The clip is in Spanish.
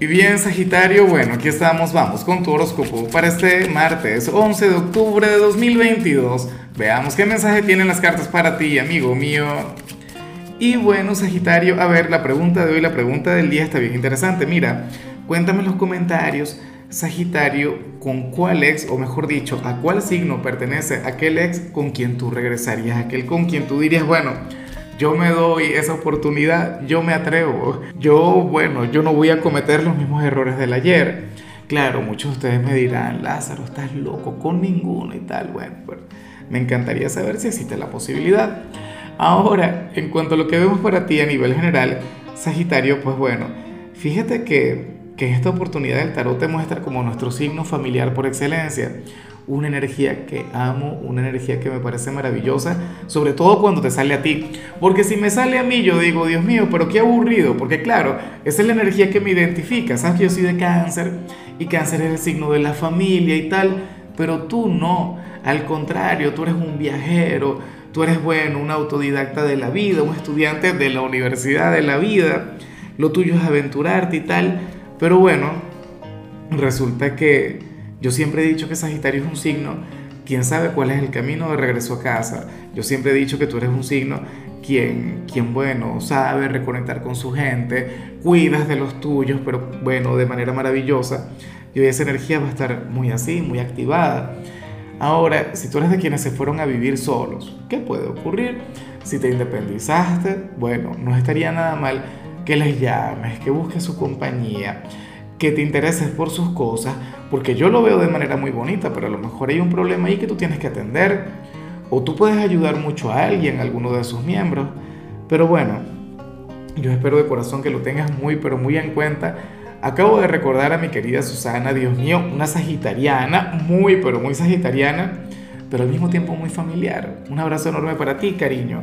Y bien, Sagitario, bueno, aquí estamos, vamos con tu horóscopo para este martes 11 de octubre de 2022. Veamos qué mensaje tienen las cartas para ti, amigo mío. Y bueno, Sagitario, a ver, la pregunta de hoy, la pregunta del día está bien interesante. Mira, cuéntame en los comentarios, Sagitario, con cuál ex, o mejor dicho, a cuál signo pertenece aquel ex con quien tú regresarías, aquel con quien tú dirías, bueno, yo me doy esa oportunidad, yo me atrevo, yo, bueno, yo no voy a cometer los mismos errores del ayer. Claro, muchos de ustedes me dirán, Lázaro, estás loco, con ninguno y tal. Bueno, pues me encantaría saber si existe la posibilidad. Ahora, en cuanto a lo que vemos para ti a nivel general, Sagitario, pues bueno, fíjate que, que esta oportunidad del tarot te muestra como nuestro signo familiar por excelencia una energía que amo, una energía que me parece maravillosa, sobre todo cuando te sale a ti. Porque si me sale a mí, yo digo, Dios mío, pero qué aburrido, porque claro, esa es la energía que me identifica. Sabes que yo soy de cáncer y cáncer es el signo de la familia y tal, pero tú no, al contrario, tú eres un viajero, tú eres bueno, un autodidacta de la vida, un estudiante de la universidad de la vida, lo tuyo es aventurarte y tal, pero bueno, resulta que yo siempre he dicho que Sagitario es un signo, quién sabe cuál es el camino de regreso a casa. Yo siempre he dicho que tú eres un signo quien, quien bueno, sabe reconectar con su gente, cuidas de los tuyos, pero bueno, de manera maravillosa. Y hoy esa energía va a estar muy así, muy activada. Ahora, si tú eres de quienes se fueron a vivir solos, ¿qué puede ocurrir? Si te independizaste, bueno, no estaría nada mal que les llames, que busques su compañía que te intereses por sus cosas, porque yo lo veo de manera muy bonita, pero a lo mejor hay un problema ahí que tú tienes que atender, o tú puedes ayudar mucho a alguien, a alguno de sus miembros, pero bueno, yo espero de corazón que lo tengas muy, pero muy en cuenta. Acabo de recordar a mi querida Susana, Dios mío, una sagitariana, muy, pero muy sagitariana, pero al mismo tiempo muy familiar. Un abrazo enorme para ti, cariño.